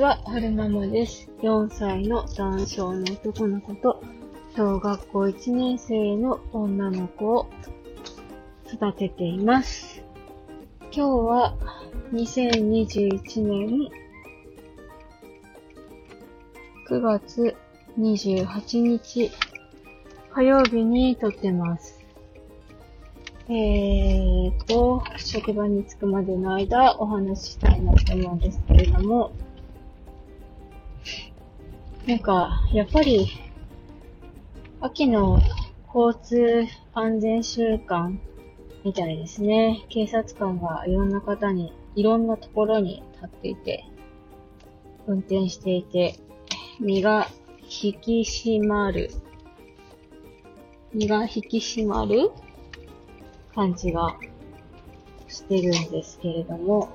は、はるままです。4歳の男性の男の子と、小学校1年生の女の子を育てています。今日は、2021年9月28日火曜日に撮ってます。えーと、職場に着くまでの間お話ししたいなと思うんですけれども、なんか、やっぱり、秋の交通安全週間みたいですね。警察官がいろんな方に、いろんなところに立っていて、運転していて、身が引き締まる。身が引き締まる感じがしてるんですけれども、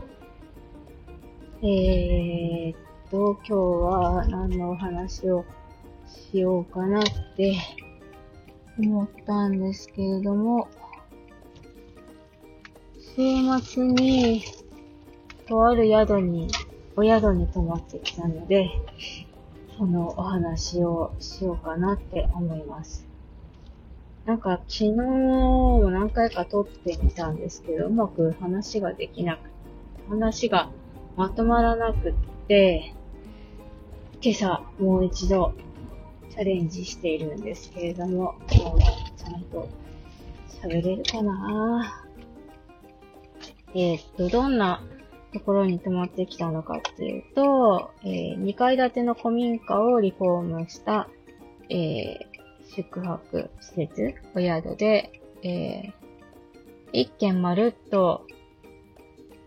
えーっと、今日は何のお話をしようかなって思ったんですけれども、週末に、とある宿に、お宿に泊まってきたので、そのお話をしようかなって思います。なんか昨日も何回か撮ってみたんですけど、うまく話ができなく、話がまとまらなくって、今朝もう一度チャレンジしているんですけれども、今日はちゃんと喋れるかな？えーっと、どんなところに泊まってきたのかっていうと、えー2階建ての古民家をリフォームした、えー宿泊施設、お宿で、えー一軒まるっと、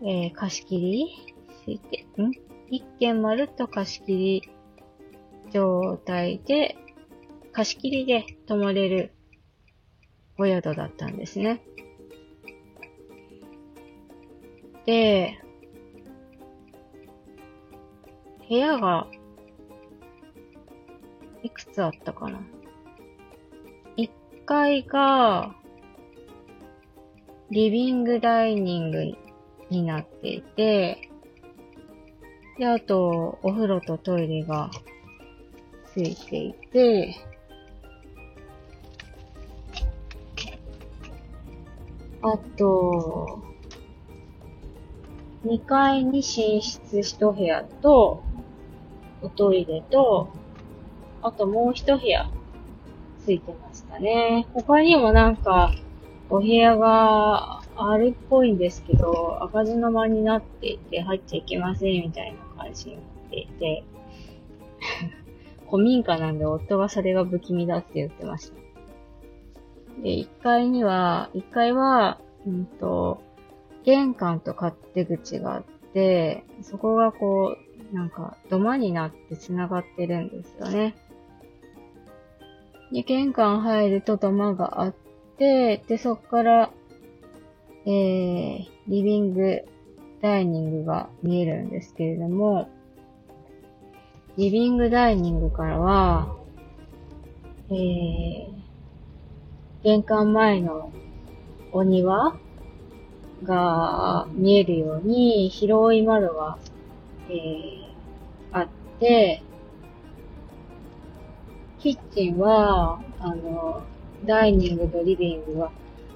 えー貸し切りして、ん？一軒まるっと貸し切り状態で、貸し切りで泊まれるお宿だったんですね。で、部屋が、いくつあったかな ?1 階が、リビングダイニングになっていて、で、あと、お風呂とトイレがついていて、あと、2階に寝室1部屋と、おトイレと、あともう1部屋ついてましたね。他にもなんか、お部屋があるっぽいんですけど、開かずの間になっていて、入っちゃいけませんみたいな感じになっていて、古民家なんで夫がそれが不気味だって言ってました。で、1階には、1階は、うんと、玄関と勝手口があって、そこがこう、なんか土間になって繋がってるんですよね。で、玄関入ると土間があって、で、そこから、えー、リビング、ダイニングが見えるんですけれども、リビングダイニングからは、えー、玄関前のお庭が見えるように広い窓が、えー、あって、キッチンは、あの、ダイニングとリビングが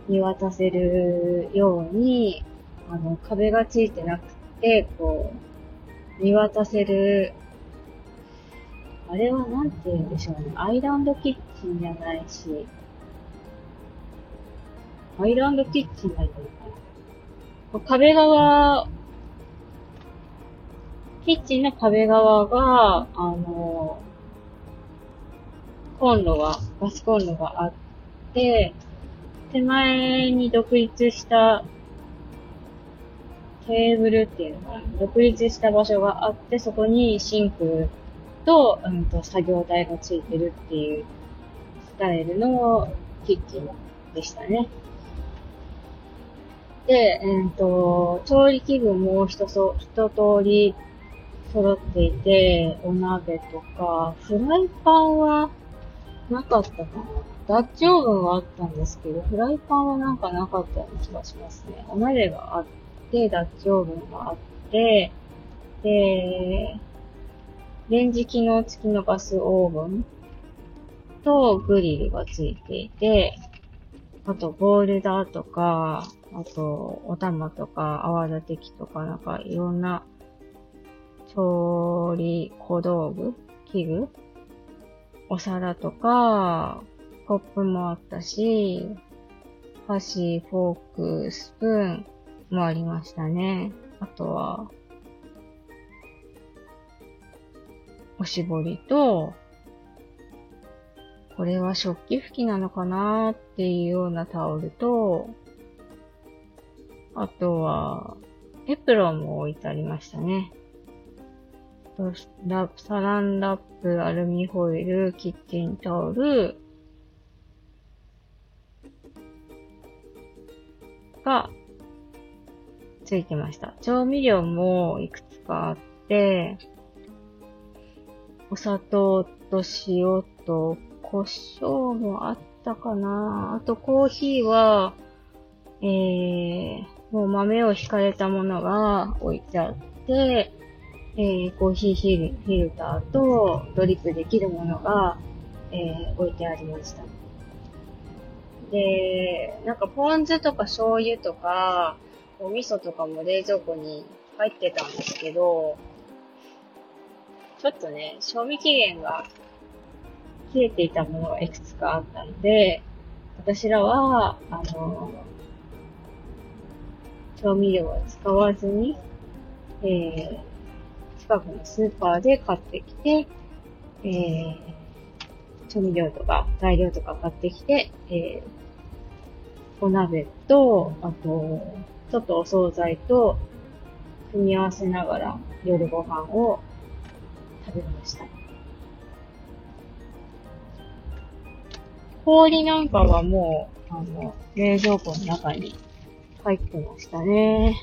見渡せるように、あの、壁がついてなくて、こう、見渡せる、あれはなんて言うんでしょうね。アイランドキッチンじゃないし、アイランドキッチンだけど、壁側、キッチンの壁側が、あの、コンロが、ガスコンロがあって、手前に独立したテーブルっていうのかな、独立した場所があって、そこにシンクと、うんと、作業台がついてるっていうスタイルのキッチンでしたね。で、えっ、と、調理器具も一そ一通り揃っていて、お鍋とか、フライパンはなかったかな。ダッチオーブンはあったんですけど、フライパンはなんかなかったような気がしますね。お鍋があって、ダッチオーブンがあって、で、レンジ機能付きのガスオーブンとグリルが付いていて、あとボールだとか、あとお玉とか泡立て器とかなんかいろんな調理小道具器具お皿とか、コップもあったし、箸、フォーク、スプーンもありましたね。あとは、おしぼりと、これは食器拭きなのかなっていうようなタオルと、あとは、エプロンも置いてありましたね。ラサランラップ、アルミホイル、キッチンタオル、がついてました。調味料もいくつかあって、お砂糖と塩と胡椒もあったかなあとコーヒーは、えー、もう豆を引かれたものが置いてあって、えー、コーヒーフィルターとドリップできるものが、えー、置いてありました。で、なんかポン酢とか醤油とか、お味噌とかも冷蔵庫に入ってたんですけど、ちょっとね、賞味期限が切れていたものがいくつかあったので、私らは、あの、調味料は使わずに、えー、近くのスーパーで買ってきて、えー、調味料とか材料とか買ってきて、えー、お鍋と、あと、ちょっとお惣菜と組み合わせながら夜ご飯を食べました。氷なんかはもう、あの、冷蔵庫の中に入ってましたね。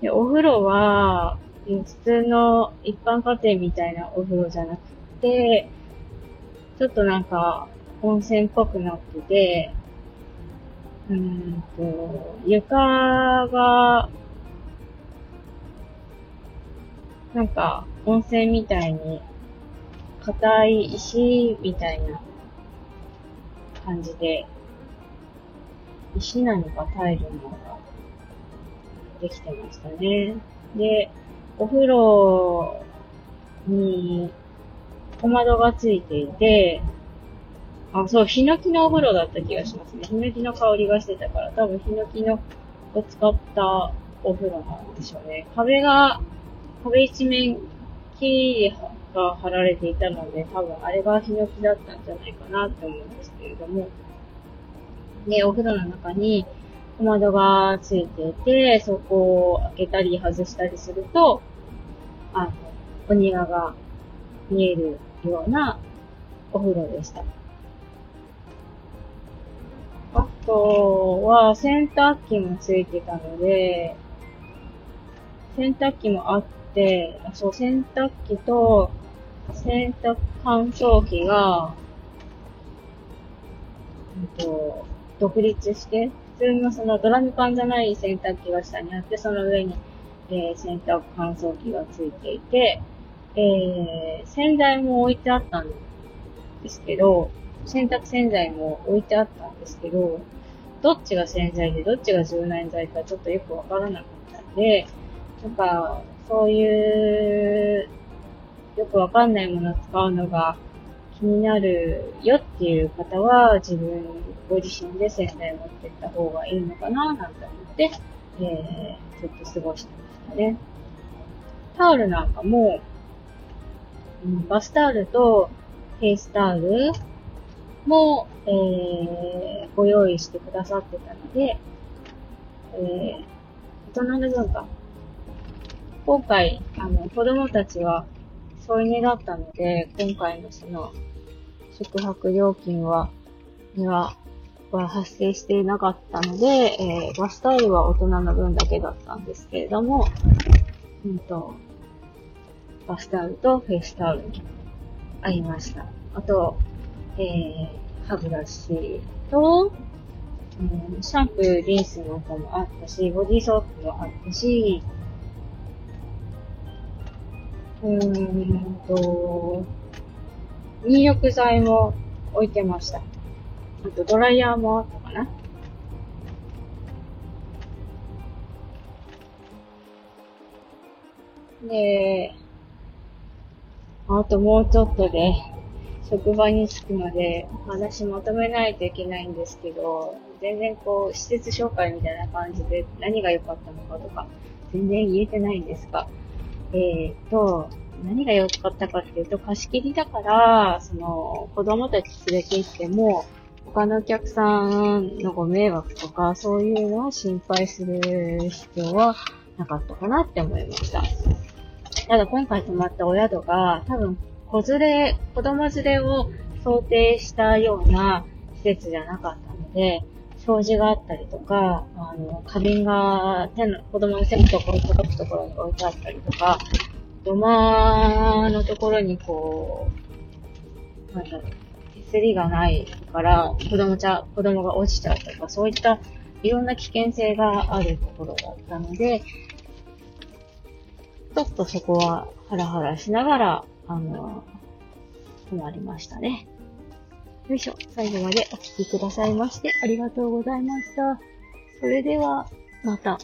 で、お風呂は、普通の一般家庭みたいなお風呂じゃなくて、ちょっとなんか、温泉っぽくなってて、うんと、床が、なんか、温泉みたいに、硬い石みたいな感じで、石なのかタイルなのか、できてましたね。で、お風呂に小窓がついていて、あ、そう、ヒノキのお風呂だった気がしますね。ヒノキの香りがしてたから、多分ヒノキのを使ったお風呂なんでしょうね。壁が壁一面木が貼られていたので、多分あれがヒノキだったんじゃないかなって思うんですけれども。で、お風呂の中に小窓がついていて、そこを開けたり外したりすると、あの、お庭が見えるようなお風呂でした。とは、洗濯機もついてたので、洗濯機もあって、そう、洗濯機と洗濯乾燥機が、えっと、独立して、普通のそのドラム缶じゃない洗濯機が下にあって、その上に、えー、洗濯乾燥機がついていて、えー、洗剤も置いてあったんですけど、洗濯洗剤も置いてあったんですけど、どっちが洗剤でどっちが柔軟剤かちょっとよくわからなかったんで、なんか、そういう、よくわかんないものを使うのが気になるよっていう方は、自分ご自身で洗剤持ってった方がいいのかな、なんて思って、えー、ずっと過ごしてましたね。タオルなんかも、うん、バスタオルとフェイスタオルも、えー、ご用意してくださってたので、えー、大人の分が今回、あの、子供たちは添い寝だったので、今回のその、宿泊料金は、には、は発生していなかったので、えー、バスタオルは大人の分だけだったんですけれども、うんと、バスタオルとフェイスタオルありました。あと、えー、歯ブラシと、うん、シャンプー、リンスなんかもあったし、ボディーソープもあったし、うーんと、入浴剤も置いてました。あとドライヤーもあったかな。で、あともうちょっとで、職場に着くまで話まとめないといけないんですけど、全然こう、施設紹介みたいな感じで何が良かったのかとか、全然言えてないんですが、えーと、何が良かったかっていうと、貸し切りだから、その、子供たち連れて行っても、他のお客さんのご迷惑とか、そういうのを心配する必要はなかったかなって思いました。ただ今回泊まったお宿が、多分、子連れ、子供連れを想定したような施設じゃなかったので、掃除があったりとか、あの、花瓶が手の、子供の手のところ、届くところに置いてあったりとか、土間のところにこう、なんだろう、手すりがないから、子供ちゃ、子供が落ちちゃうとか、そういったいろんな危険性があるところだったので、ちょっとそこはハラハラしながら、あの、泊まりましたね。よいしょ。最後までお聴きくださいましてありがとうございました。それでは、また。